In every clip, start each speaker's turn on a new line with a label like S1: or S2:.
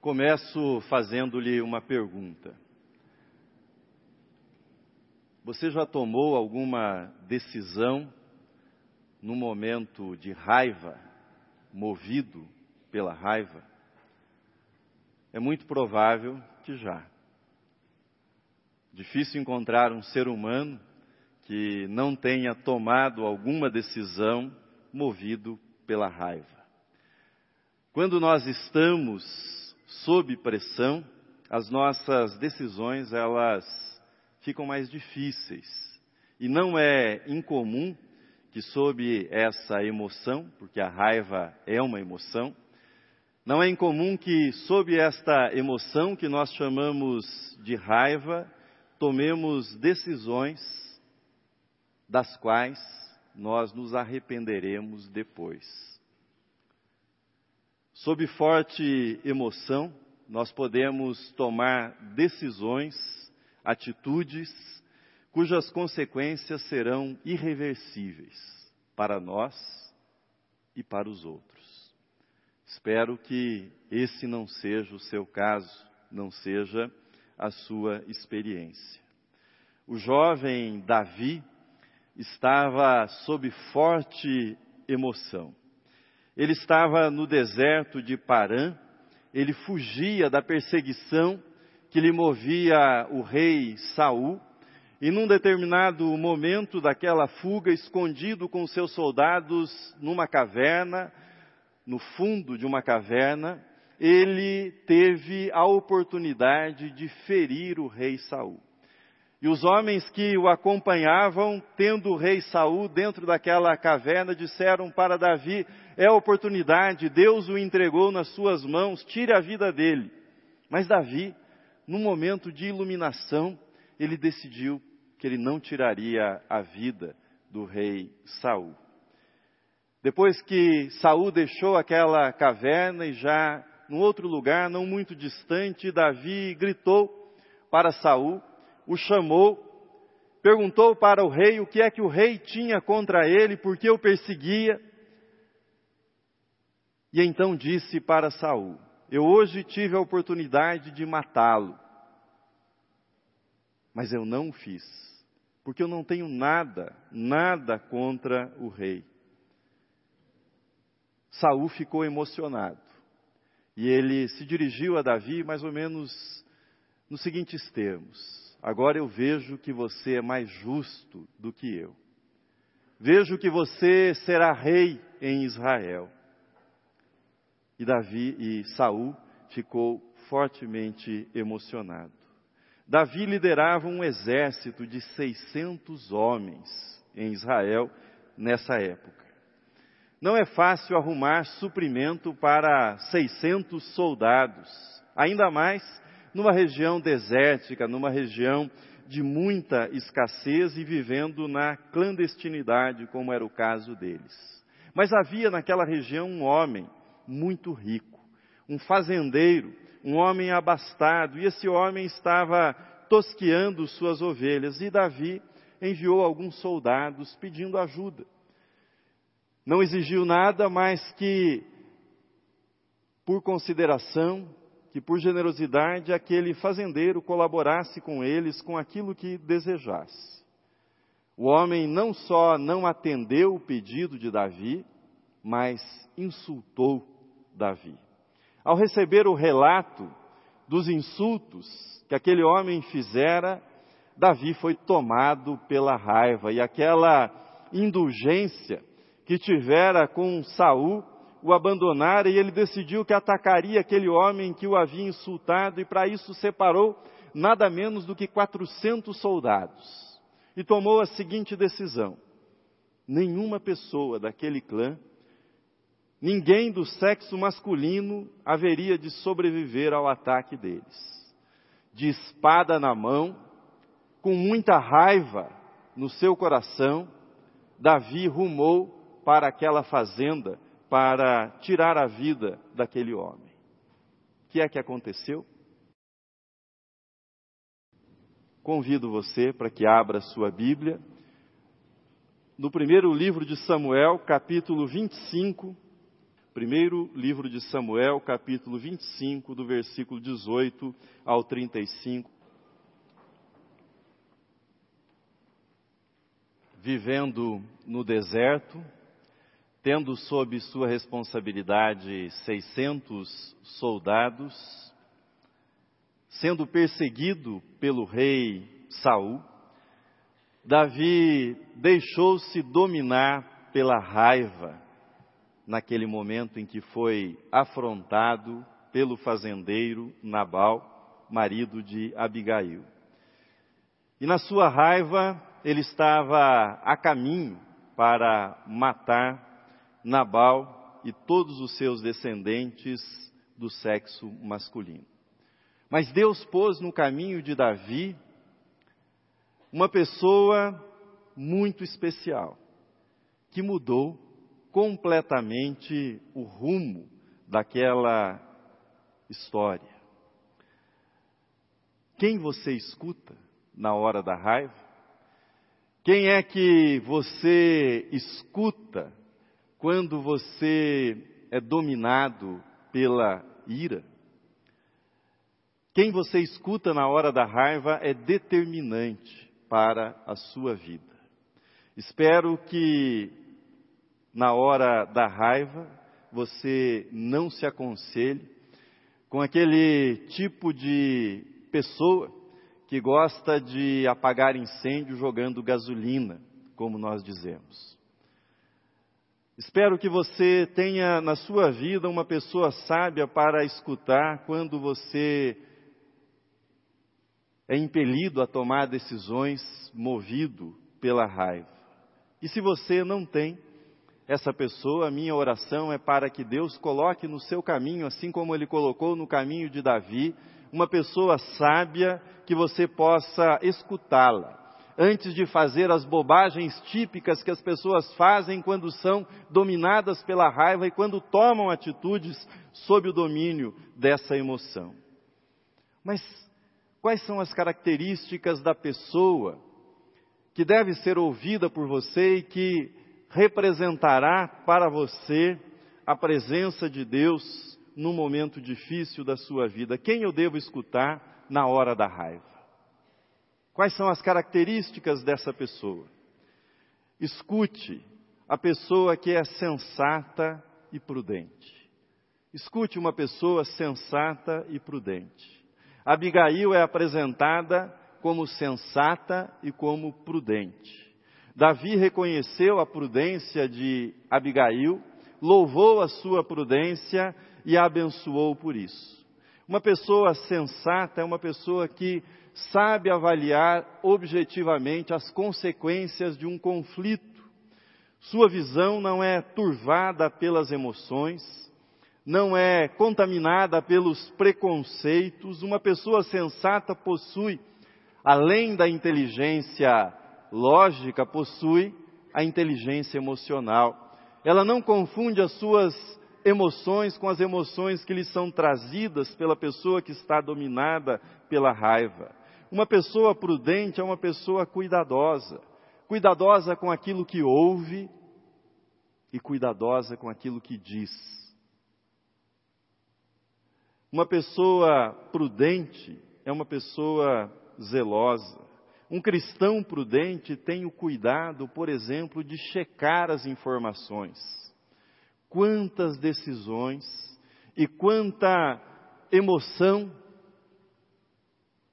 S1: Começo fazendo-lhe uma pergunta. Você já tomou alguma decisão no momento de raiva, movido pela raiva? É muito provável que já. Difícil encontrar um ser humano que não tenha tomado alguma decisão movido pela raiva. Quando nós estamos sob pressão, as nossas decisões elas ficam mais difíceis. E não é incomum que sob essa emoção, porque a raiva é uma emoção, não é incomum que sob esta emoção que nós chamamos de raiva, tomemos decisões das quais nós nos arrependeremos depois. Sob forte emoção, nós podemos tomar decisões, atitudes, cujas consequências serão irreversíveis para nós e para os outros. Espero que esse não seja o seu caso, não seja a sua experiência. O jovem Davi estava sob forte emoção. Ele estava no deserto de Parã, ele fugia da perseguição que lhe movia o rei Saul, e num determinado momento daquela fuga, escondido com seus soldados numa caverna, no fundo de uma caverna, ele teve a oportunidade de ferir o rei Saul. E os homens que o acompanhavam, tendo o rei Saul dentro daquela caverna, disseram para Davi: é oportunidade, Deus o entregou nas suas mãos, tire a vida dele. Mas Davi, num momento de iluminação, ele decidiu que ele não tiraria a vida do rei Saul. Depois que Saul deixou aquela caverna e já num outro lugar, não muito distante, Davi gritou para Saul o chamou, perguntou para o rei o que é que o rei tinha contra ele, por que o perseguia. E então disse para Saul: Eu hoje tive a oportunidade de matá-lo, mas eu não o fiz, porque eu não tenho nada, nada contra o rei. Saul ficou emocionado. E ele se dirigiu a Davi mais ou menos nos seguintes termos: Agora eu vejo que você é mais justo do que eu. Vejo que você será rei em Israel. E Davi e Saul ficou fortemente emocionado. Davi liderava um exército de 600 homens em Israel nessa época. Não é fácil arrumar suprimento para 600 soldados, ainda mais numa região desértica, numa região de muita escassez e vivendo na clandestinidade, como era o caso deles. Mas havia naquela região um homem muito rico, um fazendeiro, um homem abastado, e esse homem estava tosqueando suas ovelhas, e Davi enviou alguns soldados pedindo ajuda. Não exigiu nada mais que, por consideração, que por generosidade aquele fazendeiro colaborasse com eles com aquilo que desejasse. O homem não só não atendeu o pedido de Davi, mas insultou Davi. Ao receber o relato dos insultos que aquele homem fizera, Davi foi tomado pela raiva e aquela indulgência que tivera com Saul o abandonara e ele decidiu que atacaria aquele homem que o havia insultado e para isso separou nada menos do que 400 soldados. E tomou a seguinte decisão: nenhuma pessoa daquele clã, ninguém do sexo masculino haveria de sobreviver ao ataque deles. De espada na mão, com muita raiva no seu coração, Davi rumou para aquela fazenda para tirar a vida daquele homem. O que é que aconteceu? Convido você para que abra sua Bíblia. No primeiro livro de Samuel, capítulo 25. Primeiro livro de Samuel, capítulo 25, do versículo 18 ao 35. Vivendo no deserto, tendo sob sua responsabilidade 600 soldados, sendo perseguido pelo rei Saul, Davi deixou-se dominar pela raiva naquele momento em que foi afrontado pelo fazendeiro Nabal, marido de Abigail. E na sua raiva, ele estava a caminho para matar Nabal e todos os seus descendentes do sexo masculino. Mas Deus pôs no caminho de Davi uma pessoa muito especial, que mudou completamente o rumo daquela história. Quem você escuta na hora da raiva? Quem é que você escuta quando você é dominado pela ira? Quem você escuta na hora da raiva é determinante para a sua vida. Espero que na hora da raiva você não se aconselhe com aquele tipo de pessoa que gosta de apagar incêndio jogando gasolina, como nós dizemos. Espero que você tenha na sua vida uma pessoa sábia para escutar quando você é impelido a tomar decisões movido pela raiva. E se você não tem essa pessoa, a minha oração é para que Deus coloque no seu caminho, assim como ele colocou no caminho de Davi, uma pessoa sábia que você possa escutá-la antes de fazer as bobagens típicas que as pessoas fazem quando são dominadas pela raiva e quando tomam atitudes sob o domínio dessa emoção. Mas quais são as características da pessoa que deve ser ouvida por você e que representará para você a presença de Deus num momento difícil da sua vida? Quem eu devo escutar na hora da raiva? Quais são as características dessa pessoa? Escute a pessoa que é sensata e prudente. Escute uma pessoa sensata e prudente. Abigail é apresentada como sensata e como prudente. Davi reconheceu a prudência de Abigail, louvou a sua prudência e a abençoou por isso. Uma pessoa sensata é uma pessoa que sabe avaliar objetivamente as consequências de um conflito. Sua visão não é turvada pelas emoções, não é contaminada pelos preconceitos. Uma pessoa sensata possui, além da inteligência lógica, possui a inteligência emocional. Ela não confunde as suas emoções com as emoções que lhe são trazidas pela pessoa que está dominada pela raiva. Uma pessoa prudente é uma pessoa cuidadosa, cuidadosa com aquilo que ouve e cuidadosa com aquilo que diz. Uma pessoa prudente é uma pessoa zelosa. Um cristão prudente tem o cuidado, por exemplo, de checar as informações. Quantas decisões e quanta emoção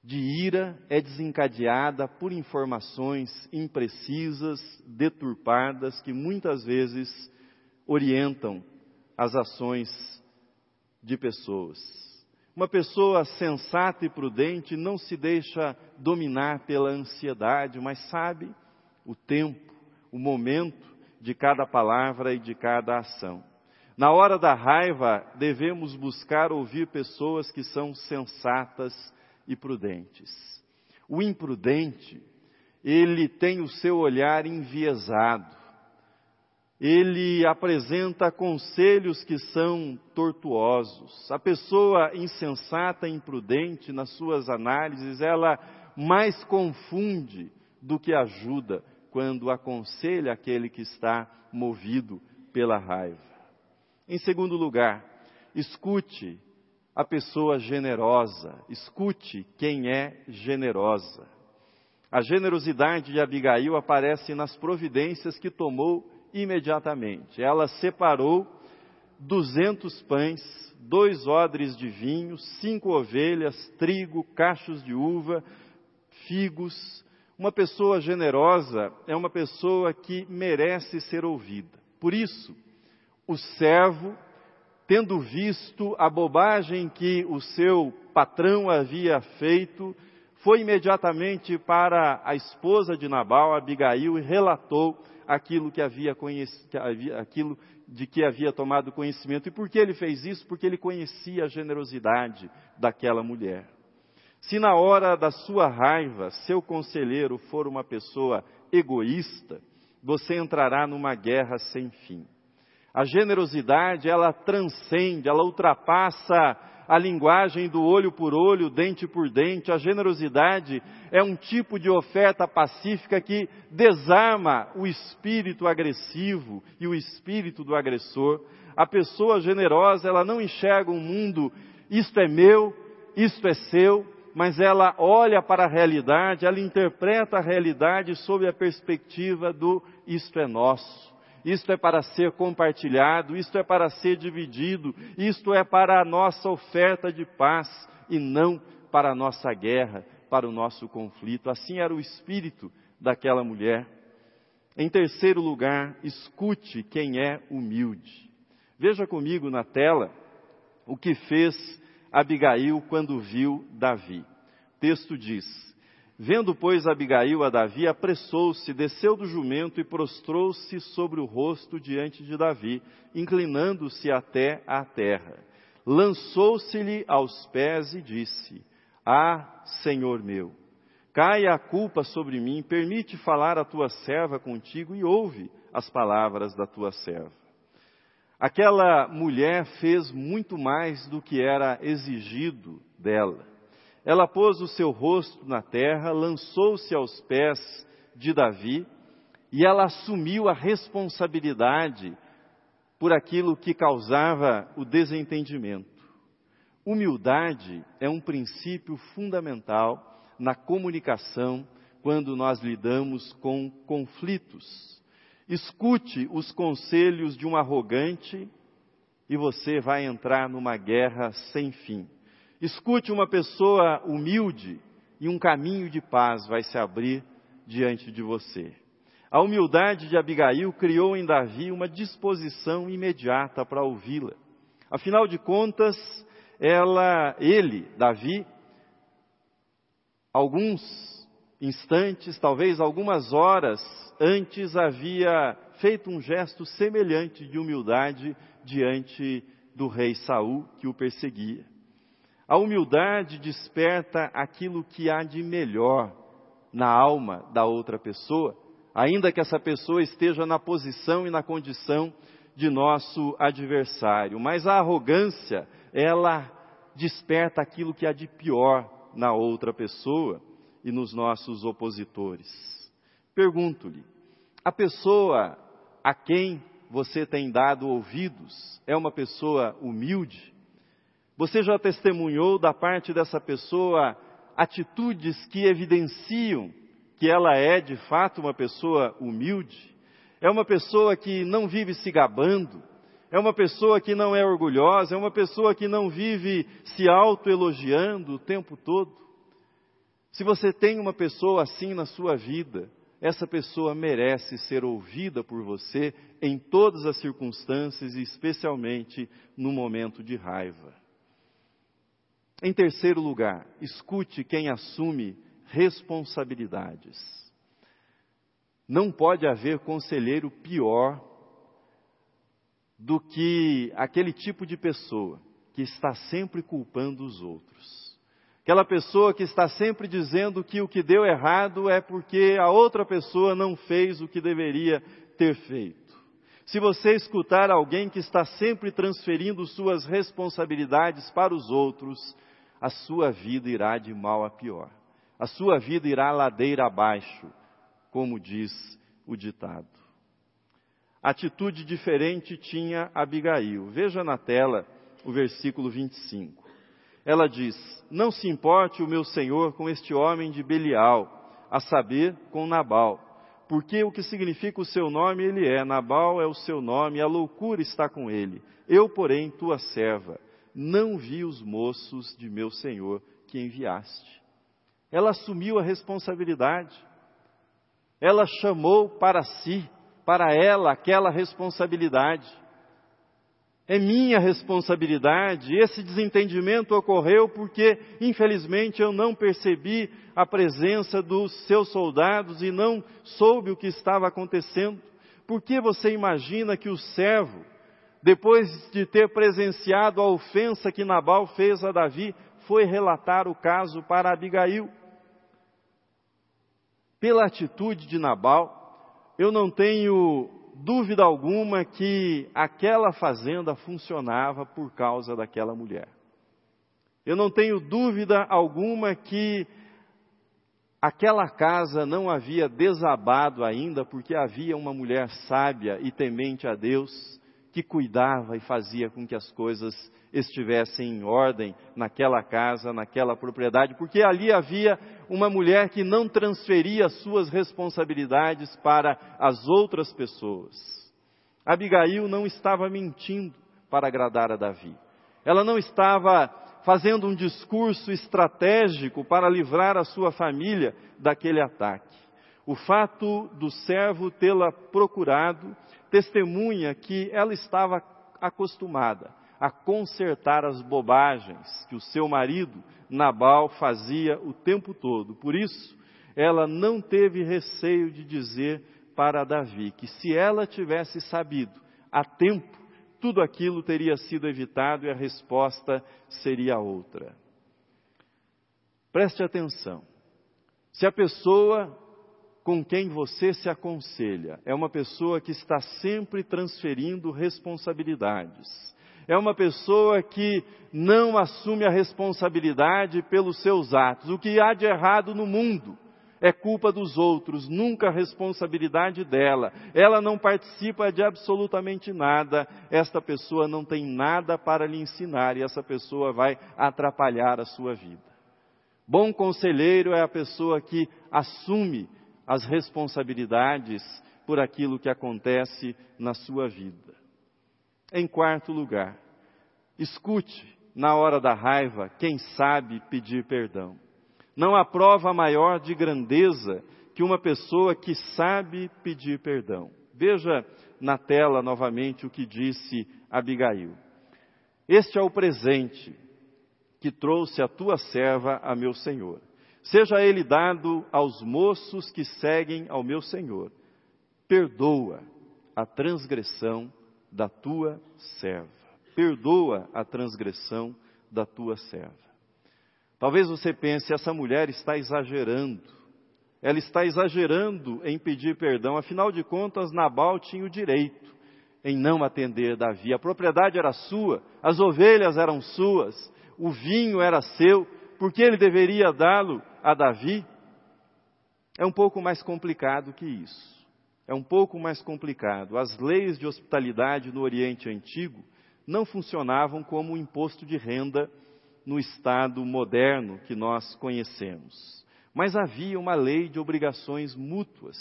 S1: de ira é desencadeada por informações imprecisas, deturpadas, que muitas vezes orientam as ações de pessoas. Uma pessoa sensata e prudente não se deixa dominar pela ansiedade, mas sabe o tempo, o momento de cada palavra e de cada ação. Na hora da raiva, devemos buscar ouvir pessoas que são sensatas e prudentes. O imprudente, ele tem o seu olhar enviesado. Ele apresenta conselhos que são tortuosos. A pessoa insensata e imprudente, nas suas análises, ela mais confunde do que ajuda quando aconselha aquele que está movido pela raiva. Em segundo lugar, escute a pessoa generosa, escute quem é generosa. A generosidade de Abigail aparece nas providências que tomou imediatamente. Ela separou duzentos pães, dois odres de vinho, cinco ovelhas, trigo, cachos de uva, figos. Uma pessoa generosa é uma pessoa que merece ser ouvida. Por isso, o servo tendo visto a bobagem que o seu patrão havia feito, foi imediatamente para a esposa de Nabal, Abigail, e relatou aquilo que havia aquilo de que havia tomado conhecimento. E por que ele fez isso? Porque ele conhecia a generosidade daquela mulher. Se na hora da sua raiva seu conselheiro for uma pessoa egoísta, você entrará numa guerra sem fim. A generosidade, ela transcende, ela ultrapassa a linguagem do olho por olho, dente por dente. A generosidade é um tipo de oferta pacífica que desarma o espírito agressivo e o espírito do agressor. A pessoa generosa, ela não enxerga um mundo, isto é meu, isto é seu, mas ela olha para a realidade, ela interpreta a realidade sob a perspectiva do isto é nosso isto é para ser compartilhado, isto é para ser dividido, isto é para a nossa oferta de paz e não para a nossa guerra, para o nosso conflito. Assim era o espírito daquela mulher. Em terceiro lugar, escute quem é humilde. Veja comigo na tela o que fez Abigail quando viu Davi. O texto diz: Vendo, pois, Abigail a Davi, apressou-se, desceu do jumento e prostrou-se sobre o rosto diante de Davi, inclinando-se até à terra. Lançou-se-lhe aos pés e disse: Ah, Senhor meu, caia a culpa sobre mim, permite falar a tua serva contigo e ouve as palavras da tua serva. Aquela mulher fez muito mais do que era exigido dela ela pôs o seu rosto na terra, lançou-se aos pés de Davi e ela assumiu a responsabilidade por aquilo que causava o desentendimento. Humildade é um princípio fundamental na comunicação quando nós lidamos com conflitos. Escute os conselhos de um arrogante e você vai entrar numa guerra sem fim. Escute uma pessoa humilde e um caminho de paz vai se abrir diante de você. A humildade de Abigail criou em Davi uma disposição imediata para ouvi-la. Afinal de contas, ela, ele, Davi, alguns instantes, talvez algumas horas antes havia feito um gesto semelhante de humildade diante do rei Saul que o perseguia. A humildade desperta aquilo que há de melhor na alma da outra pessoa, ainda que essa pessoa esteja na posição e na condição de nosso adversário. Mas a arrogância, ela desperta aquilo que há de pior na outra pessoa e nos nossos opositores. Pergunto-lhe: a pessoa a quem você tem dado ouvidos é uma pessoa humilde? Você já testemunhou da parte dessa pessoa atitudes que evidenciam que ela é de fato uma pessoa humilde? É uma pessoa que não vive se gabando? É uma pessoa que não é orgulhosa? É uma pessoa que não vive se autoelogiando o tempo todo? Se você tem uma pessoa assim na sua vida, essa pessoa merece ser ouvida por você em todas as circunstâncias e especialmente no momento de raiva. Em terceiro lugar, escute quem assume responsabilidades. Não pode haver conselheiro pior do que aquele tipo de pessoa que está sempre culpando os outros. Aquela pessoa que está sempre dizendo que o que deu errado é porque a outra pessoa não fez o que deveria ter feito. Se você escutar alguém que está sempre transferindo suas responsabilidades para os outros, a sua vida irá de mal a pior. A sua vida irá ladeira abaixo, como diz o ditado. atitude diferente tinha Abigail. Veja na tela o versículo 25. Ela diz: Não se importe o meu senhor com este homem de Belial, a saber, com Nabal, porque o que significa o seu nome ele é, Nabal é o seu nome, a loucura está com ele. Eu, porém, tua serva, não vi os moços de meu senhor que enviaste. Ela assumiu a responsabilidade. Ela chamou para si, para ela, aquela responsabilidade. É minha responsabilidade. Esse desentendimento ocorreu porque, infelizmente, eu não percebi a presença dos seus soldados e não soube o que estava acontecendo. Por que você imagina que o servo, depois de ter presenciado a ofensa que Nabal fez a Davi, foi relatar o caso para Abigail? Pela atitude de Nabal, eu não tenho dúvida alguma que aquela fazenda funcionava por causa daquela mulher. Eu não tenho dúvida alguma que aquela casa não havia desabado ainda, porque havia uma mulher sábia e temente a Deus que cuidava e fazia com que as coisas estivessem em ordem naquela casa, naquela propriedade, porque ali havia uma mulher que não transferia suas responsabilidades para as outras pessoas. Abigail não estava mentindo para agradar a Davi. Ela não estava fazendo um discurso estratégico para livrar a sua família daquele ataque. O fato do servo tê-la procurado testemunha que ela estava acostumada a consertar as bobagens que o seu marido Nabal fazia o tempo todo. Por isso, ela não teve receio de dizer para Davi que se ela tivesse sabido a tempo, tudo aquilo teria sido evitado e a resposta seria outra. Preste atenção. Se a pessoa com quem você se aconselha é uma pessoa que está sempre transferindo responsabilidades, é uma pessoa que não assume a responsabilidade pelos seus atos. O que há de errado no mundo é culpa dos outros, nunca a responsabilidade dela. Ela não participa de absolutamente nada. Esta pessoa não tem nada para lhe ensinar e essa pessoa vai atrapalhar a sua vida. Bom conselheiro é a pessoa que assume as responsabilidades por aquilo que acontece na sua vida. Em quarto lugar, escute na hora da raiva quem sabe pedir perdão. Não há prova maior de grandeza que uma pessoa que sabe pedir perdão. Veja na tela novamente o que disse Abigail. Este é o presente que trouxe a tua serva a meu senhor. Seja ele dado aos moços que seguem ao meu senhor. Perdoa a transgressão da tua serva. Perdoa a transgressão da tua serva. Talvez você pense, essa mulher está exagerando. Ela está exagerando em pedir perdão. Afinal de contas, Nabal tinha o direito em não atender Davi. A propriedade era sua, as ovelhas eram suas, o vinho era seu. Por que ele deveria dá-lo a Davi? É um pouco mais complicado que isso é um pouco mais complicado. As leis de hospitalidade no Oriente Antigo não funcionavam como o imposto de renda no Estado moderno que nós conhecemos. Mas havia uma lei de obrigações mútuas.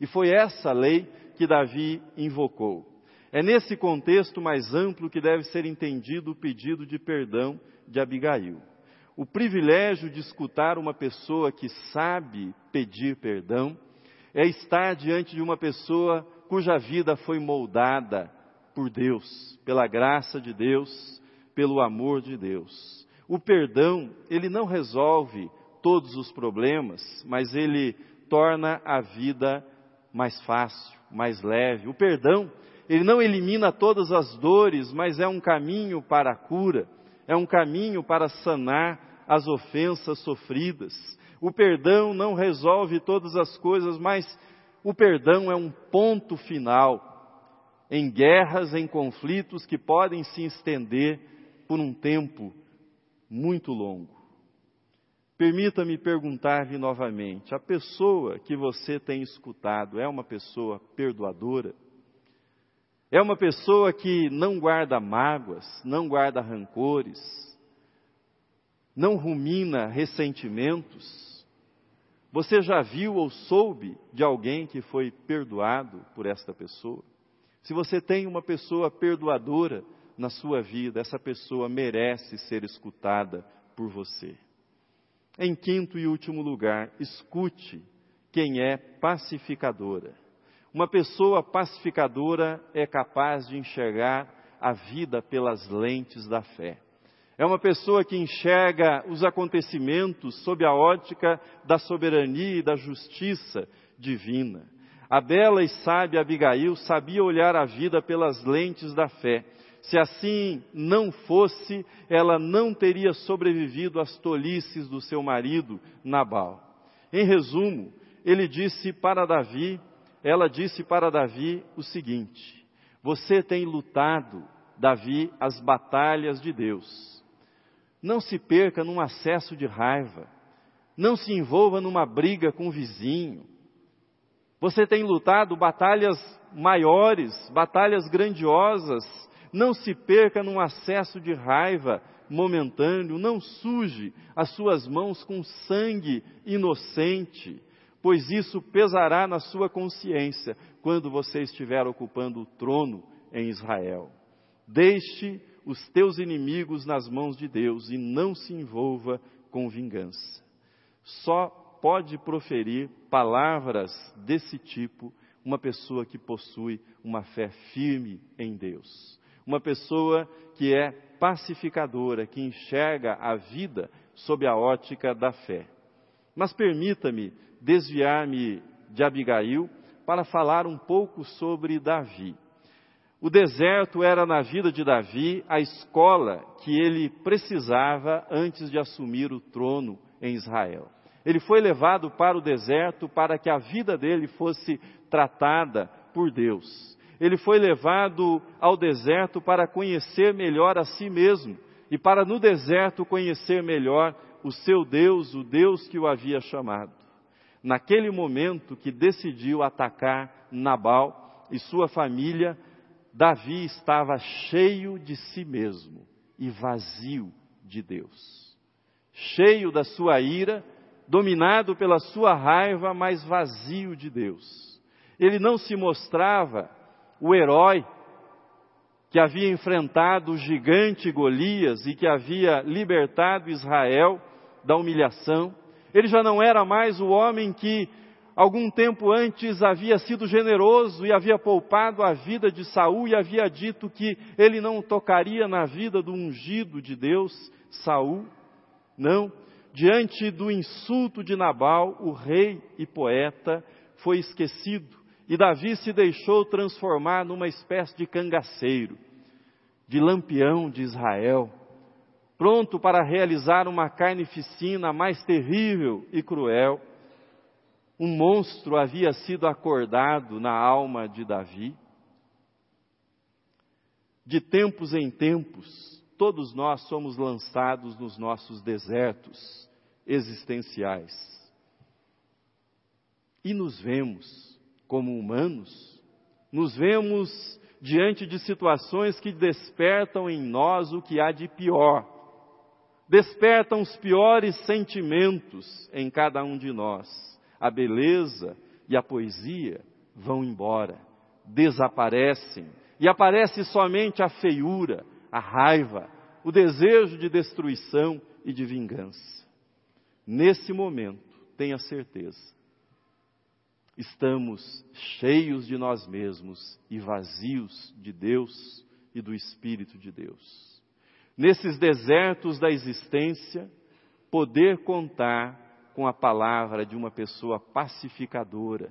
S1: E foi essa lei que Davi invocou. É nesse contexto mais amplo que deve ser entendido o pedido de perdão de Abigail. O privilégio de escutar uma pessoa que sabe pedir perdão é estar diante de uma pessoa cuja vida foi moldada por Deus, pela graça de Deus, pelo amor de Deus. O perdão, ele não resolve todos os problemas, mas ele torna a vida mais fácil, mais leve. O perdão, ele não elimina todas as dores, mas é um caminho para a cura, é um caminho para sanar as ofensas sofridas. O perdão não resolve todas as coisas, mas o perdão é um ponto final em guerras, em conflitos que podem se estender por um tempo muito longo. Permita-me perguntar-lhe novamente: a pessoa que você tem escutado é uma pessoa perdoadora? É uma pessoa que não guarda mágoas, não guarda rancores, não rumina ressentimentos. Você já viu ou soube de alguém que foi perdoado por esta pessoa? Se você tem uma pessoa perdoadora na sua vida, essa pessoa merece ser escutada por você. Em quinto e último lugar, escute quem é pacificadora. Uma pessoa pacificadora é capaz de enxergar a vida pelas lentes da fé. É uma pessoa que enxerga os acontecimentos sob a ótica da soberania e da justiça divina. A bela e sábia Abigail sabia olhar a vida pelas lentes da fé. Se assim não fosse, ela não teria sobrevivido às tolices do seu marido Nabal. Em resumo, ele disse para Davi ela disse para Davi o seguinte: Você tem lutado, Davi, as batalhas de Deus. Não se perca num acesso de raiva. Não se envolva numa briga com o vizinho. Você tem lutado batalhas maiores, batalhas grandiosas. Não se perca num acesso de raiva momentâneo. Não suje as suas mãos com sangue inocente pois isso pesará na sua consciência quando você estiver ocupando o trono em Israel. Deixe os teus inimigos nas mãos de Deus e não se envolva com vingança. Só pode proferir palavras desse tipo uma pessoa que possui uma fé firme em Deus. Uma pessoa que é pacificadora, que enxerga a vida sob a ótica da fé. Mas permita-me desviar-me de Abigail para falar um pouco sobre Davi. O deserto era na vida de Davi a escola que ele precisava antes de assumir o trono em Israel. Ele foi levado para o deserto para que a vida dele fosse tratada por Deus. Ele foi levado ao deserto para conhecer melhor a si mesmo e para no deserto conhecer melhor o seu Deus, o Deus que o havia chamado naquele momento que decidiu atacar Nabal e sua família, Davi estava cheio de si mesmo e vazio de Deus. Cheio da sua ira, dominado pela sua raiva, mas vazio de Deus. Ele não se mostrava o herói que havia enfrentado o gigante Golias e que havia libertado Israel da humilhação. Ele já não era mais o homem que algum tempo antes havia sido generoso e havia poupado a vida de Saul e havia dito que ele não tocaria na vida do ungido de Deus, Saul. Não, diante do insulto de Nabal, o rei e poeta foi esquecido e Davi se deixou transformar numa espécie de cangaceiro, de lampião de Israel pronto para realizar uma carnificina mais terrível e cruel. Um monstro havia sido acordado na alma de Davi. De tempos em tempos, todos nós somos lançados nos nossos desertos existenciais. E nos vemos como humanos, nos vemos diante de situações que despertam em nós o que há de pior despertam os piores sentimentos em cada um de nós. A beleza e a poesia vão embora, desaparecem, e aparece somente a feiura, a raiva, o desejo de destruição e de vingança. Nesse momento, tenha certeza, estamos cheios de nós mesmos e vazios de Deus e do Espírito de Deus nesses desertos da existência, poder contar com a palavra de uma pessoa pacificadora,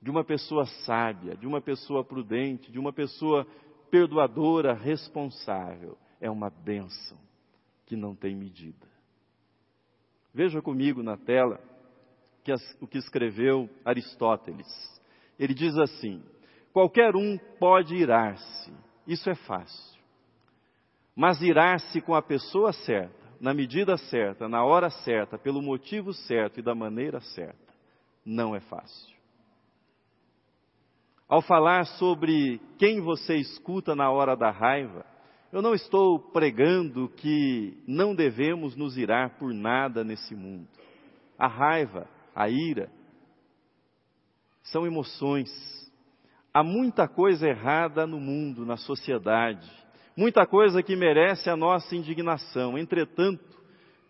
S1: de uma pessoa sábia, de uma pessoa prudente, de uma pessoa perdoadora, responsável, é uma bênção que não tem medida. Veja comigo na tela que as, o que escreveu Aristóteles. Ele diz assim: qualquer um pode irar-se, isso é fácil. Mas irar-se com a pessoa certa, na medida certa, na hora certa, pelo motivo certo e da maneira certa, não é fácil. Ao falar sobre quem você escuta na hora da raiva, eu não estou pregando que não devemos nos irar por nada nesse mundo. A raiva, a ira, são emoções. Há muita coisa errada no mundo, na sociedade, muita coisa que merece a nossa indignação. Entretanto,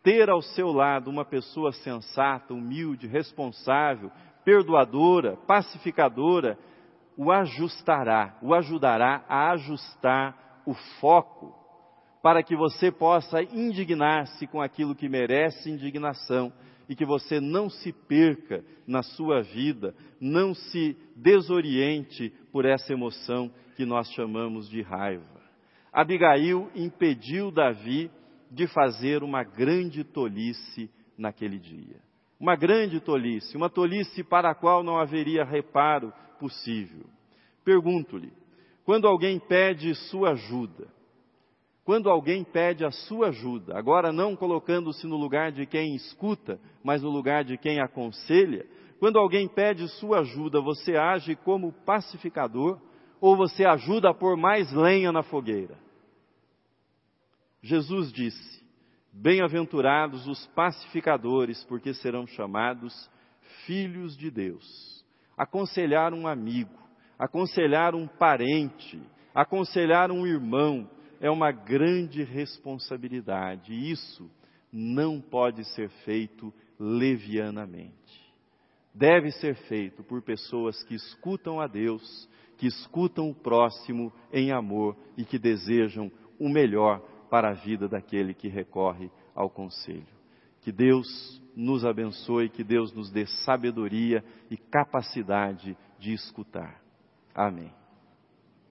S1: ter ao seu lado uma pessoa sensata, humilde, responsável, perdoadora, pacificadora, o ajustará, o ajudará a ajustar o foco para que você possa indignar-se com aquilo que merece indignação e que você não se perca na sua vida, não se desoriente por essa emoção que nós chamamos de raiva. Abigail impediu Davi de fazer uma grande tolice naquele dia. Uma grande tolice, uma tolice para a qual não haveria reparo possível. Pergunto-lhe: quando alguém pede sua ajuda, quando alguém pede a sua ajuda, agora não colocando-se no lugar de quem escuta, mas no lugar de quem aconselha, quando alguém pede sua ajuda, você age como pacificador ou você ajuda a pôr mais lenha na fogueira? Jesus disse: Bem-aventurados os pacificadores, porque serão chamados filhos de Deus. Aconselhar um amigo, aconselhar um parente, aconselhar um irmão é uma grande responsabilidade. E isso não pode ser feito levianamente. Deve ser feito por pessoas que escutam a Deus, que escutam o próximo em amor e que desejam o melhor para a vida daquele que recorre ao conselho. Que Deus nos abençoe, que Deus nos dê sabedoria e capacidade de escutar. Amém.